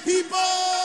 people.